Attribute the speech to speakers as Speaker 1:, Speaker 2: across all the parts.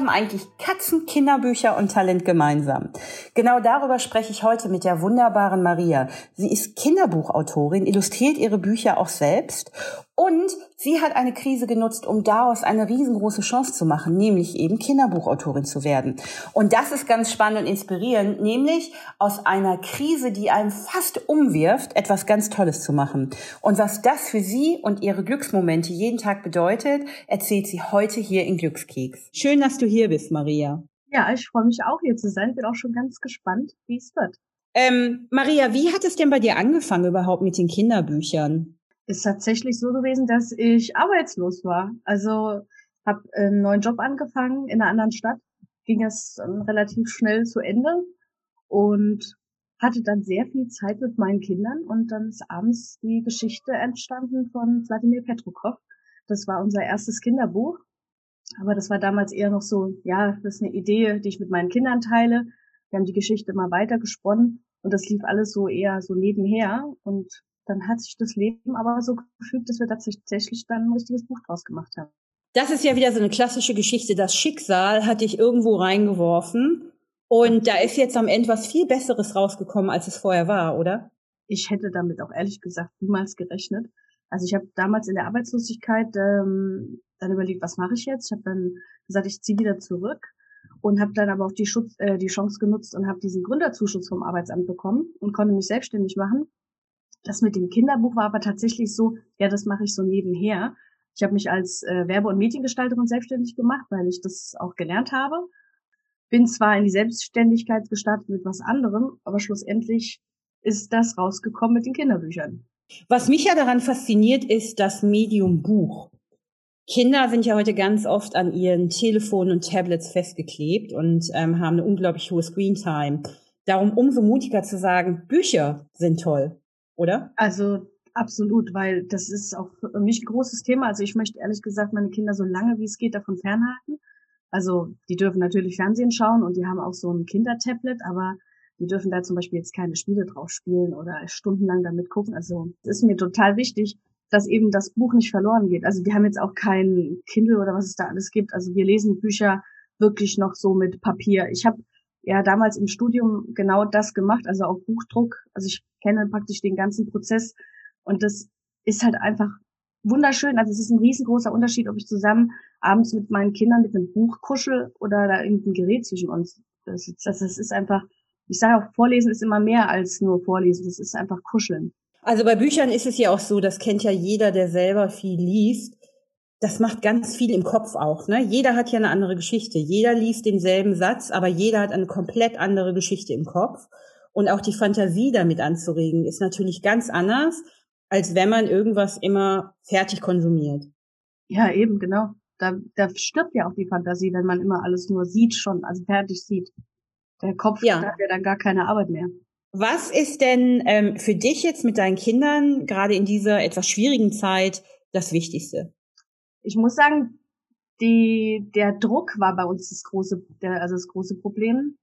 Speaker 1: haben eigentlich Katzen, Kinderbücher und Talent gemeinsam? Genau darüber spreche ich heute mit der wunderbaren Maria. Sie ist Kinderbuchautorin, illustriert ihre Bücher auch selbst und sie hat eine Krise genutzt, um daraus eine riesengroße Chance zu machen, nämlich eben Kinderbuchautorin zu werden. Und das ist ganz spannend und inspirierend, nämlich aus einer Krise, die einem fast umwirft, etwas ganz Tolles zu machen. Und was das für sie und ihre Glücksmomente jeden Tag bedeutet, erzählt sie heute hier in Glückskeks. Schön, dass du hier bist, Maria.
Speaker 2: Ja, ich freue mich auch hier zu sein. Bin auch schon ganz gespannt, wie es wird.
Speaker 1: Ähm, Maria, wie hat es denn bei dir angefangen überhaupt mit den Kinderbüchern?
Speaker 2: Ist tatsächlich so gewesen, dass ich arbeitslos war. Also habe einen neuen Job angefangen in einer anderen Stadt, ging es relativ schnell zu Ende und hatte dann sehr viel Zeit mit meinen Kindern und dann ist abends die Geschichte entstanden von Wladimir Petrukov. Das war unser erstes Kinderbuch, aber das war damals eher noch so, ja, das ist eine Idee, die ich mit meinen Kindern teile. Wir haben die Geschichte immer weiter gesponnen und das lief alles so eher so nebenher und dann hat sich das Leben aber so gefügt, dass wir tatsächlich dann ein richtiges Buch draus gemacht haben.
Speaker 1: Das ist ja wieder so eine klassische Geschichte. Das Schicksal hat dich irgendwo reingeworfen und da ist jetzt am Ende was viel Besseres rausgekommen, als es vorher war, oder?
Speaker 2: Ich hätte damit auch ehrlich gesagt niemals gerechnet. Also ich habe damals in der Arbeitslosigkeit ähm, dann überlegt, was mache ich jetzt? Ich habe dann gesagt, ich ziehe wieder zurück und habe dann aber auch die, Schutz, äh, die Chance genutzt und habe diesen Gründerzuschuss vom Arbeitsamt bekommen und konnte mich selbstständig machen das mit dem Kinderbuch war aber tatsächlich so, ja, das mache ich so nebenher. Ich habe mich als äh, Werbe- und Mediengestalterin selbstständig gemacht, weil ich das auch gelernt habe. Bin zwar in die Selbstständigkeit gestartet mit was anderem, aber schlussendlich ist das rausgekommen mit den Kinderbüchern.
Speaker 1: Was mich ja daran fasziniert, ist das Medium Buch. Kinder sind ja heute ganz oft an ihren Telefonen und Tablets festgeklebt und ähm, haben eine unglaublich hohe Screentime. Darum umso mutiger zu sagen, Bücher sind toll oder?
Speaker 2: Also absolut, weil das ist auch für mich ein großes Thema. Also ich möchte ehrlich gesagt meine Kinder so lange wie es geht davon fernhalten. Also die dürfen natürlich Fernsehen schauen und die haben auch so ein Kindertablet, aber die dürfen da zum Beispiel jetzt keine Spiele drauf spielen oder stundenlang damit gucken. Also es ist mir total wichtig, dass eben das Buch nicht verloren geht. Also wir haben jetzt auch kein Kindle oder was es da alles gibt. Also wir lesen Bücher wirklich noch so mit Papier. Ich habe ja damals im Studium genau das gemacht, also auch Buchdruck. Also ich kenne praktisch den ganzen Prozess und das ist halt einfach wunderschön. Also es ist ein riesengroßer Unterschied, ob ich zusammen abends mit meinen Kindern mit einem Buch kuschel oder da irgendein Gerät zwischen uns. Das ist, das ist einfach, ich sage auch, Vorlesen ist immer mehr als nur Vorlesen. Das ist einfach Kuscheln.
Speaker 1: Also bei Büchern ist es ja auch so, das kennt ja jeder, der selber viel liest das macht ganz viel im Kopf auch. Ne? Jeder hat ja eine andere Geschichte. Jeder liest denselben Satz, aber jeder hat eine komplett andere Geschichte im Kopf. Und auch die Fantasie damit anzuregen, ist natürlich ganz anders, als wenn man irgendwas immer fertig konsumiert.
Speaker 2: Ja, eben, genau. Da, da stirbt ja auch die Fantasie, wenn man immer alles nur sieht schon, also fertig sieht. Der Kopf ja. hat ja dann gar keine Arbeit mehr.
Speaker 1: Was ist denn ähm, für dich jetzt mit deinen Kindern gerade in dieser etwas schwierigen Zeit das Wichtigste?
Speaker 2: Ich muss sagen, die, der Druck war bei uns das große, der, also das große Problem.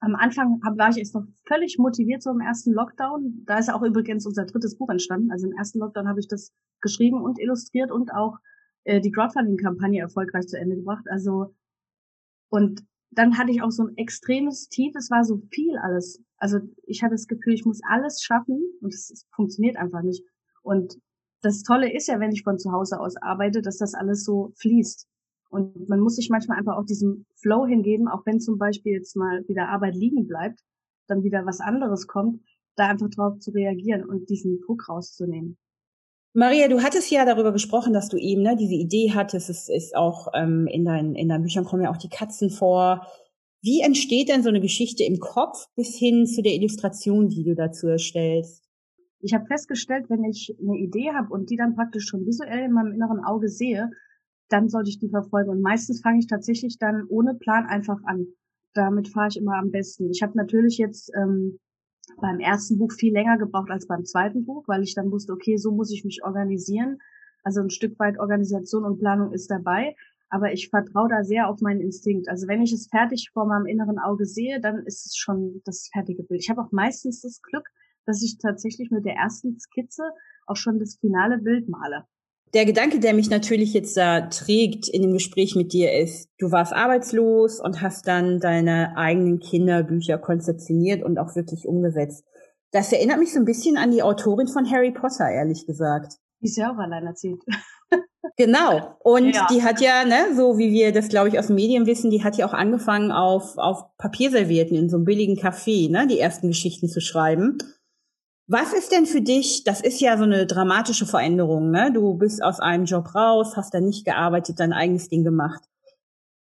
Speaker 2: Am Anfang hab, war ich jetzt noch völlig motiviert so im ersten Lockdown. Da ist auch übrigens unser drittes Buch entstanden. Also im ersten Lockdown habe ich das geschrieben und illustriert und auch äh, die Crowdfunding-Kampagne erfolgreich zu Ende gebracht. Also und dann hatte ich auch so ein extremes Tief. Es war so viel alles. Also ich hatte das Gefühl, ich muss alles schaffen und es funktioniert einfach nicht. Und das Tolle ist ja, wenn ich von zu Hause aus arbeite, dass das alles so fließt. Und man muss sich manchmal einfach auch diesem Flow hingeben, auch wenn zum Beispiel jetzt mal wieder Arbeit liegen bleibt, dann wieder was anderes kommt, da einfach drauf zu reagieren und diesen Druck rauszunehmen.
Speaker 1: Maria, du hattest ja darüber gesprochen, dass du eben ne, diese Idee hattest. Es ist auch ähm, in, deinen, in deinen Büchern kommen ja auch die Katzen vor. Wie entsteht denn so eine Geschichte im Kopf bis hin zu der Illustration, die du dazu erstellst?
Speaker 2: Ich habe festgestellt, wenn ich eine Idee habe und die dann praktisch schon visuell in meinem inneren Auge sehe, dann sollte ich die verfolgen. Und meistens fange ich tatsächlich dann ohne Plan einfach an. Damit fahre ich immer am besten. Ich habe natürlich jetzt ähm, beim ersten Buch viel länger gebraucht als beim zweiten Buch, weil ich dann wusste, okay, so muss ich mich organisieren. Also ein Stück weit Organisation und Planung ist dabei. Aber ich vertraue da sehr auf meinen Instinkt. Also wenn ich es fertig vor meinem inneren Auge sehe, dann ist es schon das fertige Bild. Ich habe auch meistens das Glück, dass ich tatsächlich mit der ersten Skizze auch schon das finale Bild male.
Speaker 1: Der Gedanke, der mich natürlich jetzt da trägt in dem Gespräch mit dir ist, du warst arbeitslos und hast dann deine eigenen Kinderbücher konzeptioniert und auch wirklich umgesetzt. Das erinnert mich so ein bisschen an die Autorin von Harry Potter, ehrlich gesagt.
Speaker 2: Die ist ja auch alleinerziehend.
Speaker 1: Genau. Und ja. die hat ja, ne, so wie wir das, glaube ich, aus den Medien wissen, die hat ja auch angefangen, auf, auf Papierservietten in so einem billigen Café, ne, die ersten Geschichten zu schreiben. Was ist denn für dich, das ist ja so eine dramatische Veränderung, ne? Du bist aus einem Job raus, hast da nicht gearbeitet, dein eigenes Ding gemacht.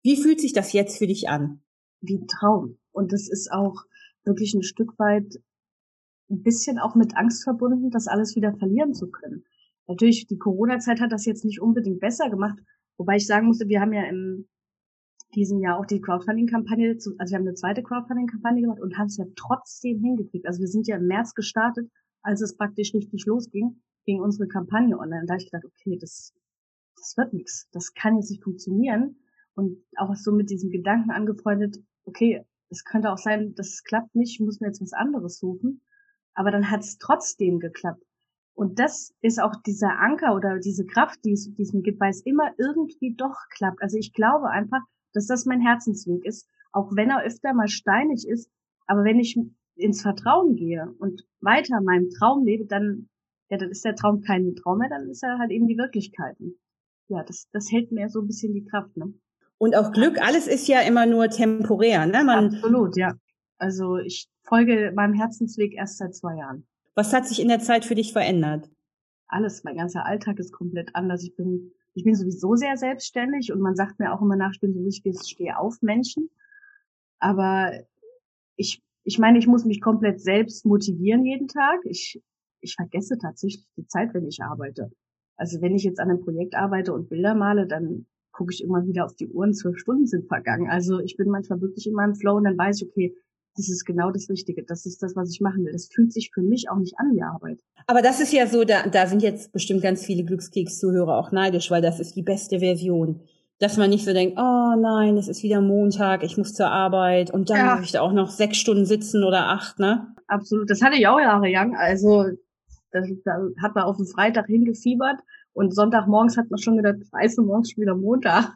Speaker 1: Wie fühlt sich das jetzt für dich an?
Speaker 2: Wie ein Traum. Und das ist auch wirklich ein Stück weit ein bisschen auch mit Angst verbunden, das alles wieder verlieren zu können. Natürlich, die Corona-Zeit hat das jetzt nicht unbedingt besser gemacht, wobei ich sagen musste, wir haben ja im diesem Jahr auch die Crowdfunding-Kampagne, also wir haben eine zweite Crowdfunding-Kampagne gemacht und haben es ja trotzdem hingekriegt. Also wir sind ja im März gestartet, als es praktisch richtig losging, ging unsere Kampagne online. Und da habe ich gedacht, okay, das, das wird nichts, das kann jetzt nicht funktionieren. Und auch so mit diesem Gedanken angefreundet, okay, es könnte auch sein, das klappt nicht, ich muss mir jetzt was anderes suchen. Aber dann hat es trotzdem geklappt. Und das ist auch dieser Anker oder diese Kraft, die es, die es mir gibt, weil es immer irgendwie doch klappt. Also ich glaube einfach, dass das mein Herzensweg ist, auch wenn er öfter mal steinig ist. Aber wenn ich ins Vertrauen gehe und weiter meinem Traum lebe, dann, ja, dann ist der Traum kein Traum mehr, dann ist er halt eben die Wirklichkeit. Ja, das, das hält mir so ein bisschen die Kraft, ne?
Speaker 1: Und auch Glück, alles ist ja immer nur temporär, ne?
Speaker 2: Man Absolut, ja. Also ich folge meinem Herzensweg erst seit zwei Jahren.
Speaker 1: Was hat sich in der Zeit für dich verändert?
Speaker 2: Alles, mein ganzer Alltag ist komplett anders. Ich bin, ich bin sowieso sehr selbstständig und man sagt mir auch immer nach, ich bin so richtiges auf Menschen. Aber ich, ich meine, ich muss mich komplett selbst motivieren jeden Tag. Ich, ich vergesse tatsächlich die Zeit, wenn ich arbeite. Also wenn ich jetzt an einem Projekt arbeite und Bilder male, dann gucke ich immer wieder auf die Uhren, zwölf Stunden sind vergangen. Also ich bin manchmal wirklich in meinem Flow und dann weiß ich, okay, das ist genau das Richtige. Das ist das, was ich machen will. Das fühlt sich für mich auch nicht an wie Arbeit.
Speaker 1: Aber das ist ja so, da, da sind jetzt bestimmt ganz viele Glückskeks-Zuhörer auch neidisch, weil das ist die beste Version. Dass man nicht so denkt, oh nein, es ist wieder Montag, ich muss zur Arbeit und dann ja. muss ich da auch noch sechs Stunden sitzen oder acht, ne?
Speaker 2: Absolut. Das hatte ich auch jahrelang. Also, das, da hat man auf den Freitag hingefiebert und Sonntagmorgens hat man schon gedacht, scheiße, morgens schon wieder Montag.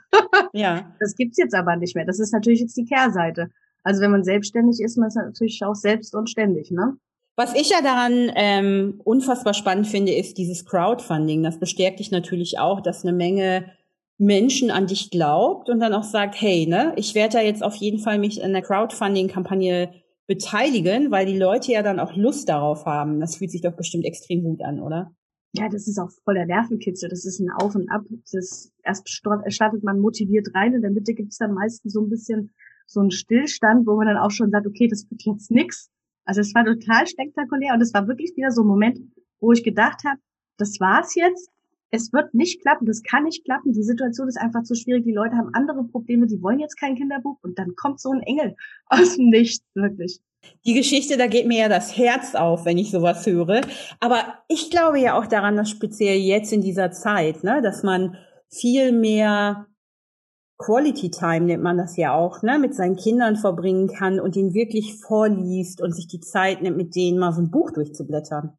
Speaker 2: ja. Das gibt's jetzt aber nicht mehr. Das ist natürlich jetzt die Kehrseite. Also wenn man selbstständig ist, man ist natürlich auch selbst und ständig, ne?
Speaker 1: Was ich ja daran ähm, unfassbar spannend finde, ist dieses Crowdfunding. Das bestärkt dich natürlich auch, dass eine Menge Menschen an dich glaubt und dann auch sagt, hey, ne, ich werde da jetzt auf jeden Fall mich in der Crowdfunding-Kampagne beteiligen, weil die Leute ja dann auch Lust darauf haben. Das fühlt sich doch bestimmt extrem gut an, oder?
Speaker 2: Ja, das ist auch voll der Nervenkitzel. Das ist ein Auf und Ab. Das erst startet man motiviert rein, in der Mitte gibt's dann meistens so ein bisschen so ein Stillstand, wo man dann auch schon sagt, okay, das wird jetzt nix. Also es war total spektakulär und es war wirklich wieder so ein Moment, wo ich gedacht habe, das war's jetzt. Es wird nicht klappen, das kann nicht klappen. Die Situation ist einfach zu schwierig. Die Leute haben andere Probleme, die wollen jetzt kein Kinderbuch und dann kommt so ein Engel aus dem Nichts, wirklich.
Speaker 1: Die Geschichte, da geht mir ja das Herz auf, wenn ich sowas höre. Aber ich glaube ja auch daran, dass speziell jetzt in dieser Zeit, ne, dass man viel mehr Quality Time nennt man das ja auch, ne, mit seinen Kindern verbringen kann und ihn wirklich vorliest und sich die Zeit nimmt, mit denen mal so ein Buch durchzublättern.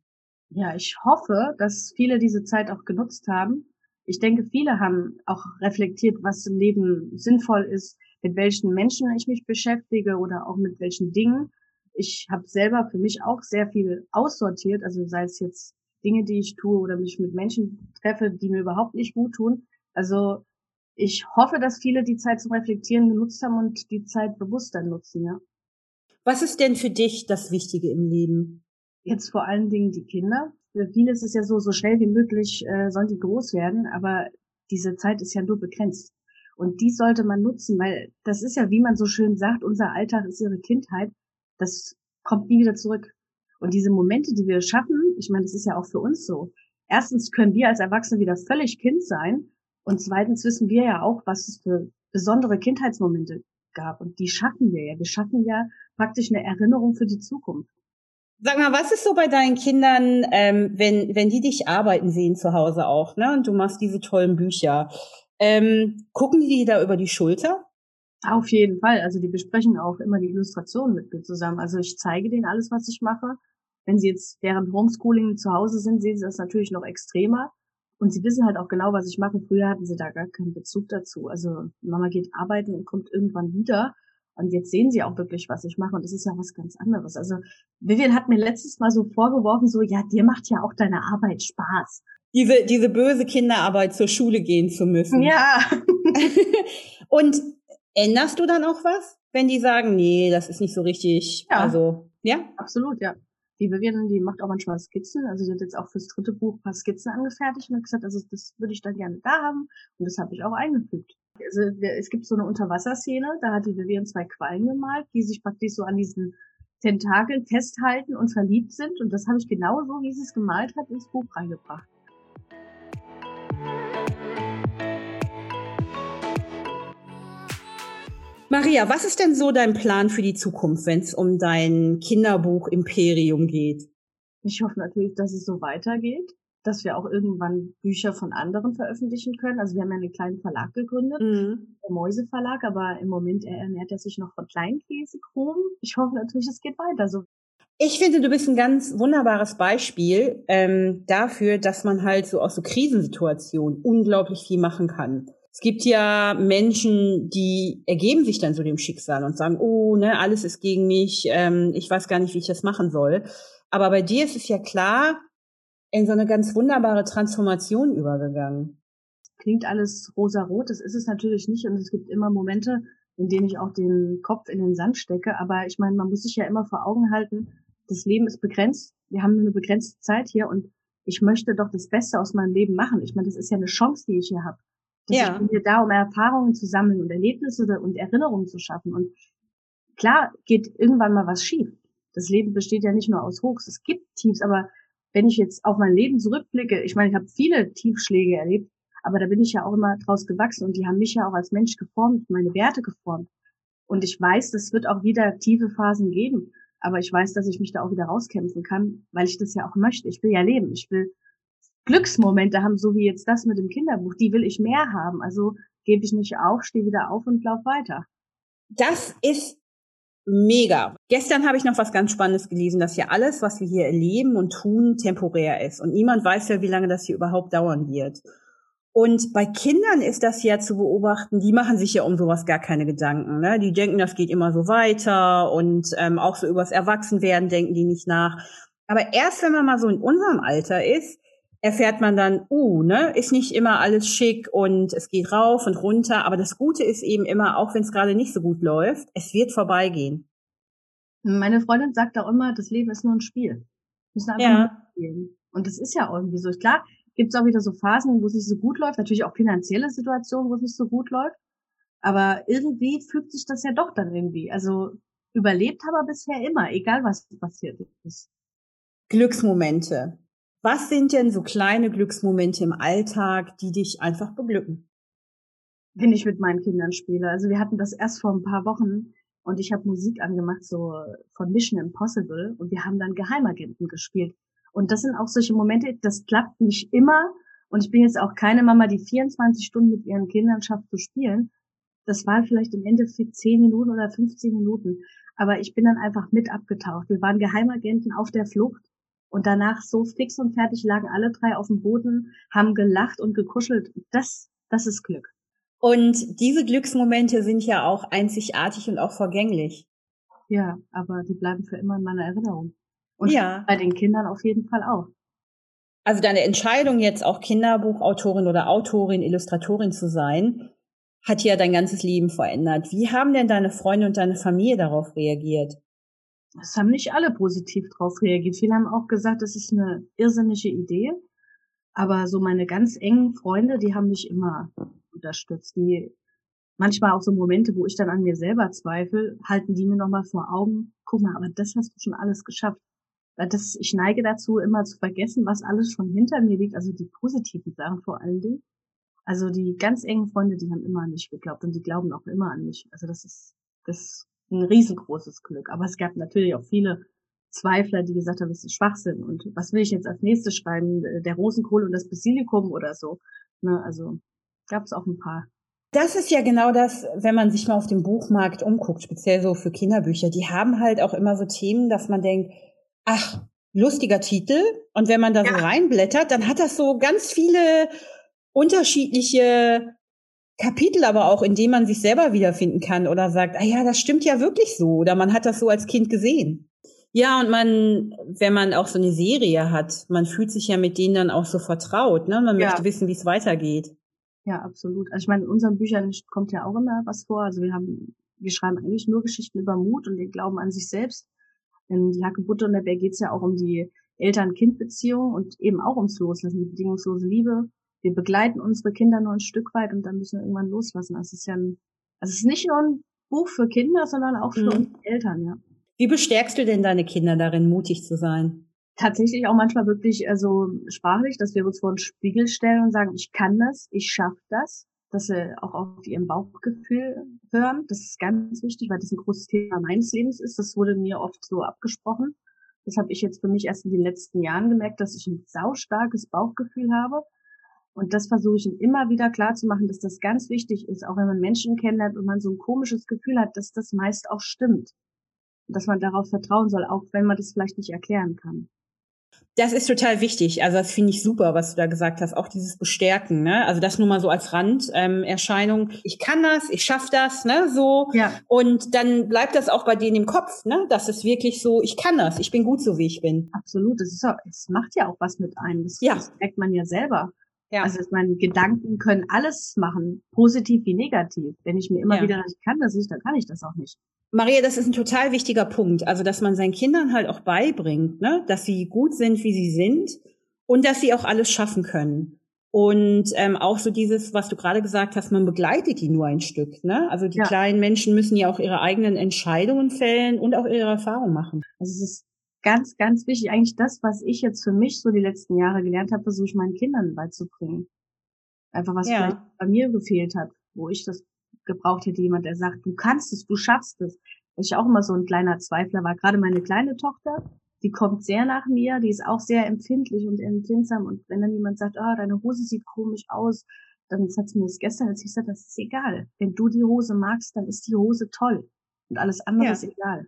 Speaker 2: Ja, ich hoffe, dass viele diese Zeit auch genutzt haben. Ich denke, viele haben auch reflektiert, was im Leben sinnvoll ist, mit welchen Menschen ich mich beschäftige oder auch mit welchen Dingen. Ich habe selber für mich auch sehr viel aussortiert, also sei es jetzt Dinge, die ich tue oder mich mit Menschen treffe, die mir überhaupt nicht gut tun. Also ich hoffe, dass viele die Zeit zum Reflektieren genutzt haben und die Zeit bewusster nutzen, ja.
Speaker 1: Was ist denn für dich das Wichtige im Leben?
Speaker 2: Jetzt vor allen Dingen die Kinder. Für viele ist es ja so, so schnell wie möglich äh, sollen die groß werden, aber diese Zeit ist ja nur begrenzt. Und die sollte man nutzen, weil das ist ja, wie man so schön sagt, unser Alltag ist ihre Kindheit. Das kommt nie wieder zurück. Und diese Momente, die wir schaffen, ich meine, das ist ja auch für uns so. Erstens können wir als Erwachsene wieder völlig Kind sein und zweitens wissen wir ja auch, was es für besondere Kindheitsmomente gab. Und die schaffen wir ja. Wir schaffen ja praktisch eine Erinnerung für die Zukunft.
Speaker 1: Sag mal, was ist so bei deinen Kindern, ähm, wenn, wenn die dich arbeiten sehen zu Hause auch, ne? Und du machst diese tollen Bücher. Ähm, gucken die da über die Schulter?
Speaker 2: Auf jeden Fall. Also die besprechen auch immer die Illustrationen mit mir zusammen. Also ich zeige denen alles, was ich mache. Wenn sie jetzt während Homeschooling zu Hause sind, sehen sie das natürlich noch extremer. Und sie wissen halt auch genau, was ich mache. Früher hatten sie da gar keinen Bezug dazu. Also Mama geht arbeiten und kommt irgendwann wieder. Und jetzt sehen sie auch wirklich, was ich mache. Und das ist ja was ganz anderes. Also Vivian hat mir letztes Mal so vorgeworfen, so, ja, dir macht ja auch deine Arbeit Spaß.
Speaker 1: Diese, diese böse Kinderarbeit zur Schule gehen zu müssen.
Speaker 2: Ja.
Speaker 1: und änderst du dann auch was, wenn die sagen, nee, das ist nicht so richtig?
Speaker 2: Ja.
Speaker 1: Also, ja?
Speaker 2: Absolut, ja. Die Vivian, die macht auch manchmal Skizzen. Also sie hat jetzt auch fürs dritte Buch ein paar Skizzen angefertigt und hat gesagt, also das würde ich dann gerne da haben. Und das habe ich auch eingefügt. Also es gibt so eine Unterwasserszene, da hat die Vivian zwei Quallen gemalt, die sich praktisch so an diesen Tentakeln festhalten und verliebt sind. Und das habe ich genauso, wie sie es gemalt hat, ins Buch reingebracht.
Speaker 1: Maria, was ist denn so dein Plan für die Zukunft, wenn es um dein Kinderbuch Imperium geht?
Speaker 2: Ich hoffe natürlich, dass es so weitergeht dass wir auch irgendwann Bücher von anderen veröffentlichen können. Also wir haben ja einen kleinen Verlag gegründet, mhm. der Mäuse Verlag, aber im Moment ernährt er sich noch von Kleinkäsekronen. Ich hoffe natürlich, es geht weiter so.
Speaker 1: Ich finde, du bist ein ganz wunderbares Beispiel ähm, dafür, dass man halt so aus so Krisensituationen unglaublich viel machen kann. Es gibt ja Menschen, die ergeben sich dann so dem Schicksal und sagen, oh, ne, alles ist gegen mich, ähm, ich weiß gar nicht, wie ich das machen soll. Aber bei dir ist es ja klar, in so eine ganz wunderbare Transformation übergegangen.
Speaker 2: Klingt alles rosa-rot, das ist es natürlich nicht und es gibt immer Momente, in denen ich auch den Kopf in den Sand stecke, aber ich meine, man muss sich ja immer vor Augen halten, das Leben ist begrenzt, wir haben nur eine begrenzte Zeit hier und ich möchte doch das Beste aus meinem Leben machen. Ich meine, das ist ja eine Chance, die ich hier habe. Ja. Ich bin hier da, um Erfahrungen zu sammeln und Erlebnisse und Erinnerungen zu schaffen. Und klar geht irgendwann mal was schief. Das Leben besteht ja nicht nur aus Hochs. Es gibt Tiefs, aber wenn ich jetzt auf mein Leben zurückblicke, ich meine, ich habe viele Tiefschläge erlebt, aber da bin ich ja auch immer draus gewachsen und die haben mich ja auch als Mensch geformt, meine Werte geformt. Und ich weiß, es wird auch wieder tiefe Phasen geben, aber ich weiß, dass ich mich da auch wieder rauskämpfen kann, weil ich das ja auch möchte. Ich will ja leben, ich will Glücksmomente haben, so wie jetzt das mit dem Kinderbuch. Die will ich mehr haben. Also gebe ich nicht auf, stehe wieder auf und lauf weiter.
Speaker 1: Das ist Mega. Gestern habe ich noch was ganz Spannendes gelesen, dass ja alles, was wir hier erleben und tun, temporär ist. Und niemand weiß ja, wie lange das hier überhaupt dauern wird. Und bei Kindern ist das ja zu beobachten, die machen sich ja um sowas gar keine Gedanken. Ne? Die denken, das geht immer so weiter und ähm, auch so übers Erwachsenwerden denken die nicht nach. Aber erst wenn man mal so in unserem Alter ist, erfährt man dann, uh, ne, ist nicht immer alles schick und es geht rauf und runter, aber das Gute ist eben immer, auch wenn es gerade nicht so gut läuft, es wird vorbeigehen.
Speaker 2: Meine Freundin sagt auch immer, das Leben ist nur ein Spiel. Ja. spielen. Und das ist ja irgendwie so. Klar, gibt es auch wieder so Phasen, wo es nicht so gut läuft, natürlich auch finanzielle Situationen, wo es nicht so gut läuft. Aber irgendwie fügt sich das ja doch dann irgendwie. Also überlebt haben wir bisher immer, egal was passiert ist.
Speaker 1: Glücksmomente. Was sind denn so kleine Glücksmomente im Alltag, die dich einfach beglücken?
Speaker 2: Wenn ich mit meinen Kindern spiele. Also wir hatten das erst vor ein paar Wochen und ich habe Musik angemacht, so von Mission Impossible und wir haben dann Geheimagenten gespielt. Und das sind auch solche Momente, das klappt nicht immer. Und ich bin jetzt auch keine Mama, die 24 Stunden mit ihren Kindern schafft zu spielen. Das war vielleicht im Endeffekt 10 Minuten oder 15 Minuten. Aber ich bin dann einfach mit abgetaucht. Wir waren Geheimagenten auf der Flucht und danach so fix und fertig lagen alle drei auf dem Boden, haben gelacht und gekuschelt. Das, das ist Glück.
Speaker 1: Und diese Glücksmomente sind ja auch einzigartig und auch vergänglich.
Speaker 2: Ja, aber die bleiben für immer in meiner Erinnerung. Und ja. bei den Kindern auf jeden Fall auch.
Speaker 1: Also deine Entscheidung jetzt auch Kinderbuchautorin oder Autorin, Illustratorin zu sein, hat ja dein ganzes Leben verändert. Wie haben denn deine Freunde und deine Familie darauf reagiert?
Speaker 2: Es haben nicht alle positiv drauf reagiert. Viele haben auch gesagt, das ist eine irrsinnige Idee. Aber so meine ganz engen Freunde, die haben mich immer unterstützt. Die manchmal auch so Momente, wo ich dann an mir selber zweifle, halten die mir nochmal vor Augen, guck mal, aber das hast du schon alles geschafft. Weil das, ich neige dazu, immer zu vergessen, was alles schon hinter mir liegt, also die positiven Sachen vor allen Dingen. Also die ganz engen Freunde, die haben immer an mich geglaubt und die glauben auch immer an mich. Also das ist, das ein riesengroßes Glück. Aber es gab natürlich auch viele Zweifler, die gesagt haben, das ist Schwachsinn und was will ich jetzt als nächstes schreiben? Der Rosenkohl und das Basilikum oder so. Ne, also gab es auch ein paar.
Speaker 1: Das ist ja genau das, wenn man sich mal auf dem Buchmarkt umguckt, speziell so für Kinderbücher. Die haben halt auch immer so Themen, dass man denkt, ach, lustiger Titel. Und wenn man da ja. so reinblättert, dann hat das so ganz viele unterschiedliche Kapitel aber auch, in dem man sich selber wiederfinden kann oder sagt, ah ja, das stimmt ja wirklich so oder man hat das so als Kind gesehen. Ja, und man, wenn man auch so eine Serie hat, man fühlt sich ja mit denen dann auch so vertraut, ne? Man ja. möchte wissen, wie es weitergeht.
Speaker 2: Ja, absolut. Also ich meine, in unseren Büchern kommt ja auch immer was vor. Also wir haben, wir schreiben eigentlich nur Geschichten über Mut und den Glauben an sich selbst. In Die Hackebutte und der Bär geht's ja auch um die Eltern-Kind-Beziehung und eben auch ums Loslassen, die bedingungslose Liebe, wir begleiten unsere Kinder nur ein Stück weit und dann müssen wir irgendwann loslassen. Also es ist ja ein, also es ist nicht nur ein Buch für Kinder, sondern auch für mhm. uns Eltern, ja.
Speaker 1: Wie bestärkst du denn deine Kinder darin, mutig zu sein?
Speaker 2: Tatsächlich auch manchmal wirklich also sprachlich, dass wir uns vor den Spiegel stellen und sagen, ich kann das, ich schaffe das, dass sie auch auf ihrem Bauchgefühl hören. Das ist ganz wichtig, weil das ein großes Thema meines Lebens ist. Das wurde mir oft so abgesprochen. Das habe ich jetzt für mich erst in den letzten Jahren gemerkt, dass ich ein saustarkes Bauchgefühl habe und das versuche ich ihm immer wieder klar zu machen, dass das ganz wichtig ist, auch wenn man Menschen kennenlernt und man so ein komisches Gefühl hat, dass das meist auch stimmt. Und dass man darauf vertrauen soll, auch wenn man das vielleicht nicht erklären kann.
Speaker 1: Das ist total wichtig. Also das finde ich super, was du da gesagt hast. Auch dieses Bestärken, ne? Also das nur mal so als Randerscheinung. Ähm, ich kann das, ich schaffe das, ne? So. Ja. Und dann bleibt das auch bei denen im Kopf, ne? Das ist wirklich so, ich kann das, ich bin gut so, wie ich bin.
Speaker 2: Absolut. Das ist auch, es macht ja auch was mit einem. Das, ja. das merkt man ja selber. Ja. Also meine Gedanken können alles machen, positiv wie negativ. Wenn ich mir immer ja. wieder, ich kann das nicht, dann kann ich das auch nicht.
Speaker 1: Maria, das ist ein total wichtiger Punkt. Also, dass man seinen Kindern halt auch beibringt, ne? dass sie gut sind, wie sie sind und dass sie auch alles schaffen können. Und ähm, auch so dieses, was du gerade gesagt hast, man begleitet die nur ein Stück. Ne? Also die ja. kleinen Menschen müssen ja auch ihre eigenen Entscheidungen fällen und auch ihre Erfahrungen machen.
Speaker 2: Also es ist ganz, ganz wichtig. Eigentlich das, was ich jetzt für mich so die letzten Jahre gelernt habe, versuche ich meinen Kindern beizubringen. Einfach was ja. vielleicht bei mir gefehlt hat, wo ich das gebraucht hätte, jemand, der sagt, du kannst es, du schaffst es. Weil ich auch immer so ein kleiner Zweifler war. Gerade meine kleine Tochter, die kommt sehr nach mir, die ist auch sehr empfindlich und empfindsam. Und wenn dann jemand sagt, oh, deine Hose sieht komisch aus, dann hat sie mir das gestern, als ich gesagt, das ist egal. Wenn du die Hose magst, dann ist die Hose toll. Und alles andere ja. ist egal.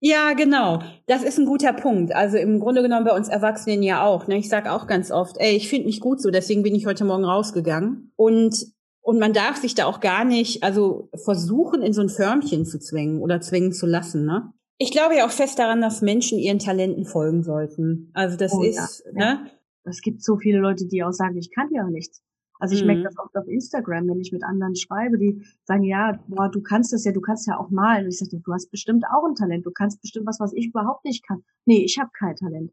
Speaker 1: Ja, genau. Das ist ein guter Punkt. Also im Grunde genommen bei uns Erwachsenen ja auch. Ne? Ich sage auch ganz oft, ey, ich finde mich gut so, deswegen bin ich heute Morgen rausgegangen. Und und man darf sich da auch gar nicht, also versuchen, in so ein Förmchen zu zwängen oder zwängen zu lassen. Ne? Ich glaube ja auch fest daran, dass Menschen ihren Talenten folgen sollten. Also das oh, ist, ja. ne?
Speaker 2: Es gibt so viele Leute, die auch sagen, ich kann ja nichts. Also ich mhm. merke das oft auf Instagram, wenn ich mit anderen schreibe, die sagen, ja, boah, du kannst das ja, du kannst ja auch malen. Und ich sage, du hast bestimmt auch ein Talent, du kannst bestimmt was, was ich überhaupt nicht kann. Nee, ich habe kein Talent.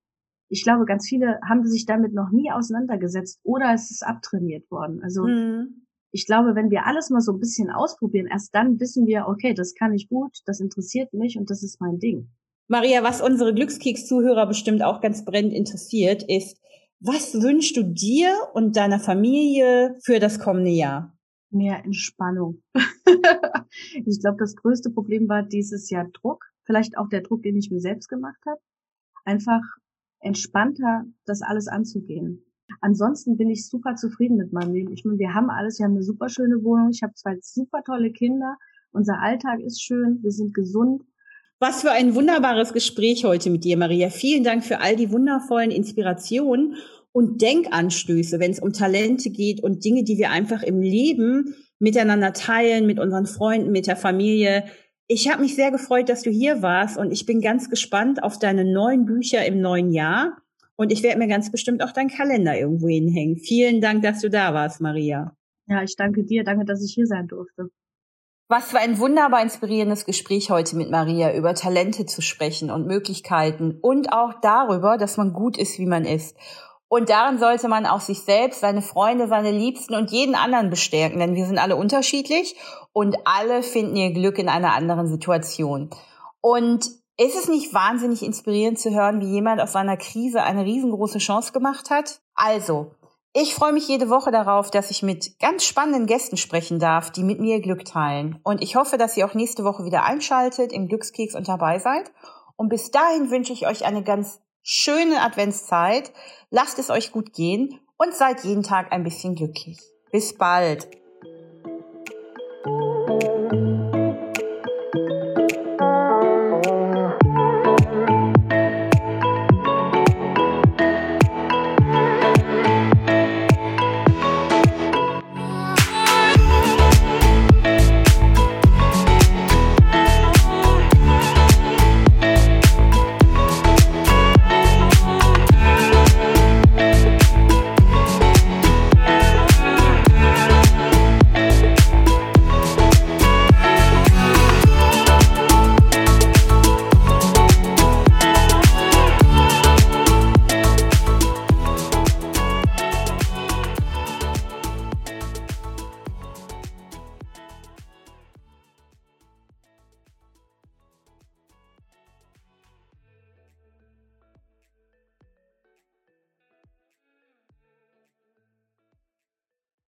Speaker 2: Ich glaube, ganz viele haben sich damit noch nie auseinandergesetzt oder es ist abtrainiert worden. Also mhm. ich glaube, wenn wir alles mal so ein bisschen ausprobieren, erst dann wissen wir, okay, das kann ich gut, das interessiert mich und das ist mein Ding.
Speaker 1: Maria, was unsere Glückskeks-Zuhörer bestimmt auch ganz brennend interessiert, ist, was wünschst du dir und deiner Familie für das kommende Jahr?
Speaker 2: Mehr Entspannung. ich glaube, das größte Problem war dieses Jahr Druck. Vielleicht auch der Druck, den ich mir selbst gemacht habe. Einfach entspannter, das alles anzugehen. Ansonsten bin ich super zufrieden mit meinem Leben. Ich meine, wir haben alles, wir haben eine super schöne Wohnung, ich habe zwei super tolle Kinder, unser Alltag ist schön, wir sind gesund.
Speaker 1: Was für ein wunderbares Gespräch heute mit dir, Maria. Vielen Dank für all die wundervollen Inspirationen und Denkanstöße, wenn es um Talente geht und Dinge, die wir einfach im Leben miteinander teilen, mit unseren Freunden, mit der Familie. Ich habe mich sehr gefreut, dass du hier warst und ich bin ganz gespannt auf deine neuen Bücher im neuen Jahr. Und ich werde mir ganz bestimmt auch deinen Kalender irgendwo hinhängen. Vielen Dank, dass du da warst, Maria.
Speaker 2: Ja, ich danke dir. Danke, dass ich hier sein durfte.
Speaker 1: Was für ein wunderbar inspirierendes Gespräch heute mit Maria über Talente zu sprechen und Möglichkeiten und auch darüber, dass man gut ist, wie man ist. Und darin sollte man auch sich selbst, seine Freunde, seine Liebsten und jeden anderen bestärken, denn wir sind alle unterschiedlich und alle finden ihr Glück in einer anderen Situation. Und ist es nicht wahnsinnig inspirierend zu hören, wie jemand aus seiner Krise eine riesengroße Chance gemacht hat? Also, ich freue mich jede Woche darauf, dass ich mit ganz spannenden Gästen sprechen darf, die mit mir Glück teilen. Und ich hoffe, dass ihr auch nächste Woche wieder einschaltet, im Glückskeks und dabei seid. Und bis dahin wünsche ich euch eine ganz schöne Adventszeit. Lasst es euch gut gehen und seid jeden Tag ein bisschen glücklich. Bis bald.